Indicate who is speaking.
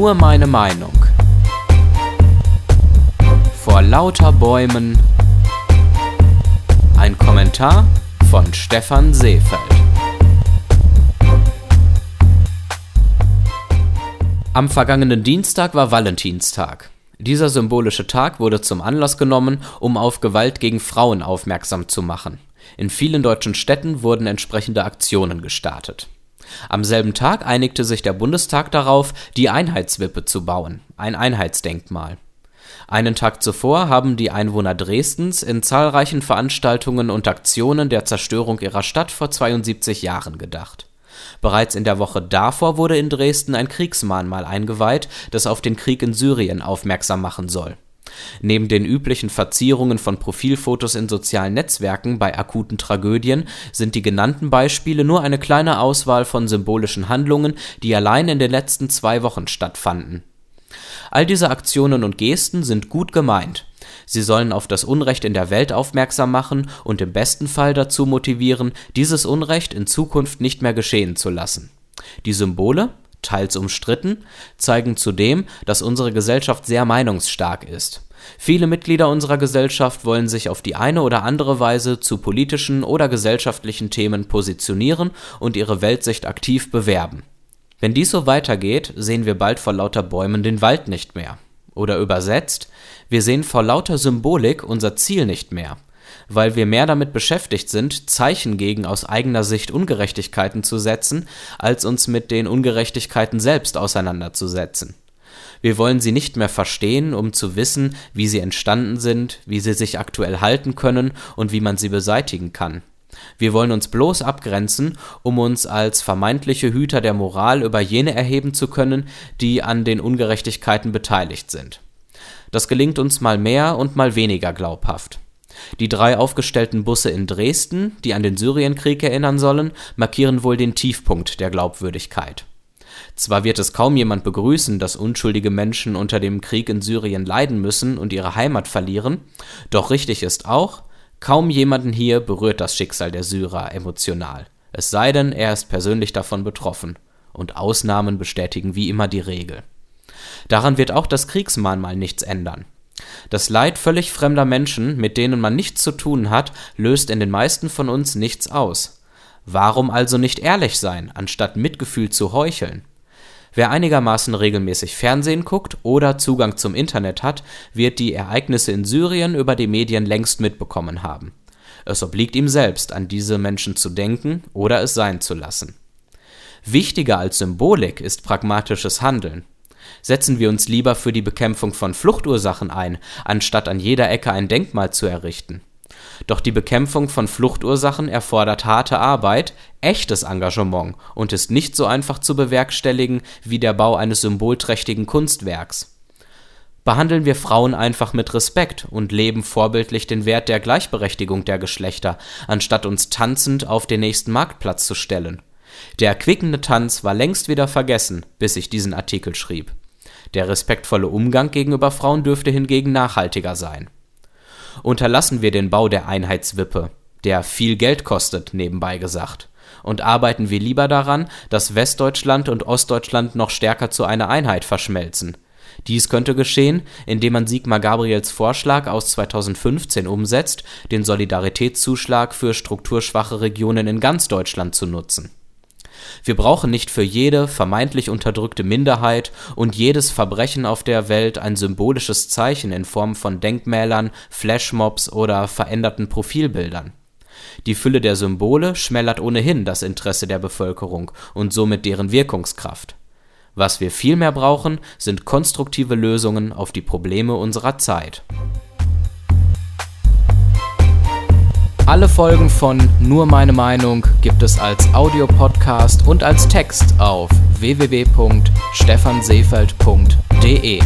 Speaker 1: Nur meine Meinung. Vor lauter Bäumen. Ein Kommentar von Stefan Seefeld. Am vergangenen Dienstag war Valentinstag. Dieser symbolische Tag wurde zum Anlass genommen, um auf Gewalt gegen Frauen aufmerksam zu machen. In vielen deutschen Städten wurden entsprechende Aktionen gestartet. Am selben Tag einigte sich der Bundestag darauf, die Einheitswippe zu bauen, ein Einheitsdenkmal. Einen Tag zuvor haben die Einwohner Dresdens in zahlreichen Veranstaltungen und Aktionen der Zerstörung ihrer Stadt vor 72 Jahren gedacht. Bereits in der Woche davor wurde in Dresden ein Kriegsmahnmal eingeweiht, das auf den Krieg in Syrien aufmerksam machen soll Neben den üblichen Verzierungen von Profilfotos in sozialen Netzwerken bei akuten Tragödien sind die genannten Beispiele nur eine kleine Auswahl von symbolischen Handlungen, die allein in den letzten zwei Wochen stattfanden. All diese Aktionen und Gesten sind gut gemeint. Sie sollen auf das Unrecht in der Welt aufmerksam machen und im besten Fall dazu motivieren, dieses Unrecht in Zukunft nicht mehr geschehen zu lassen. Die Symbole teils umstritten, zeigen zudem, dass unsere Gesellschaft sehr meinungsstark ist. Viele Mitglieder unserer Gesellschaft wollen sich auf die eine oder andere Weise zu politischen oder gesellschaftlichen Themen positionieren und ihre Weltsicht aktiv bewerben. Wenn dies so weitergeht, sehen wir bald vor lauter Bäumen den Wald nicht mehr. Oder übersetzt, wir sehen vor lauter Symbolik unser Ziel nicht mehr weil wir mehr damit beschäftigt sind, Zeichen gegen aus eigener Sicht Ungerechtigkeiten zu setzen, als uns mit den Ungerechtigkeiten selbst auseinanderzusetzen. Wir wollen sie nicht mehr verstehen, um zu wissen, wie sie entstanden sind, wie sie sich aktuell halten können und wie man sie beseitigen kann. Wir wollen uns bloß abgrenzen, um uns als vermeintliche Hüter der Moral über jene erheben zu können, die an den Ungerechtigkeiten beteiligt sind. Das gelingt uns mal mehr und mal weniger glaubhaft. Die drei aufgestellten Busse in Dresden, die an den Syrienkrieg erinnern sollen, markieren wohl den Tiefpunkt der Glaubwürdigkeit. Zwar wird es kaum jemand begrüßen, dass unschuldige Menschen unter dem Krieg in Syrien leiden müssen und ihre Heimat verlieren, doch richtig ist auch, kaum jemanden hier berührt das Schicksal der Syrer emotional, es sei denn, er ist persönlich davon betroffen, und Ausnahmen bestätigen wie immer die Regel. Daran wird auch das Kriegsmahnmal nichts ändern. Das Leid völlig fremder Menschen, mit denen man nichts zu tun hat, löst in den meisten von uns nichts aus. Warum also nicht ehrlich sein, anstatt Mitgefühl zu heucheln? Wer einigermaßen regelmäßig Fernsehen guckt oder Zugang zum Internet hat, wird die Ereignisse in Syrien über die Medien längst mitbekommen haben. Es obliegt ihm selbst, an diese Menschen zu denken oder es sein zu lassen. Wichtiger als Symbolik ist pragmatisches Handeln. Setzen wir uns lieber für die Bekämpfung von Fluchtursachen ein, anstatt an jeder Ecke ein Denkmal zu errichten. Doch die Bekämpfung von Fluchtursachen erfordert harte Arbeit, echtes Engagement und ist nicht so einfach zu bewerkstelligen wie der Bau eines symbolträchtigen Kunstwerks. Behandeln wir Frauen einfach mit Respekt und leben vorbildlich den Wert der Gleichberechtigung der Geschlechter, anstatt uns tanzend auf den nächsten Marktplatz zu stellen. Der erquickende Tanz war längst wieder vergessen, bis ich diesen Artikel schrieb. Der respektvolle Umgang gegenüber Frauen dürfte hingegen nachhaltiger sein. Unterlassen wir den Bau der Einheitswippe, der viel Geld kostet, nebenbei gesagt, und arbeiten wir lieber daran, dass Westdeutschland und Ostdeutschland noch stärker zu einer Einheit verschmelzen. Dies könnte geschehen, indem man Sigmar Gabriels Vorschlag aus 2015 umsetzt, den Solidaritätszuschlag für strukturschwache Regionen in ganz Deutschland zu nutzen wir brauchen nicht für jede vermeintlich unterdrückte Minderheit und jedes Verbrechen auf der Welt ein symbolisches Zeichen in Form von Denkmälern, Flashmobs oder veränderten Profilbildern. Die Fülle der Symbole schmälert ohnehin das Interesse der Bevölkerung und somit deren Wirkungskraft. Was wir vielmehr brauchen, sind konstruktive Lösungen auf die Probleme unserer Zeit. Alle Folgen von Nur meine Meinung gibt es als Audiopodcast und als Text auf www.stephanseefeld.de.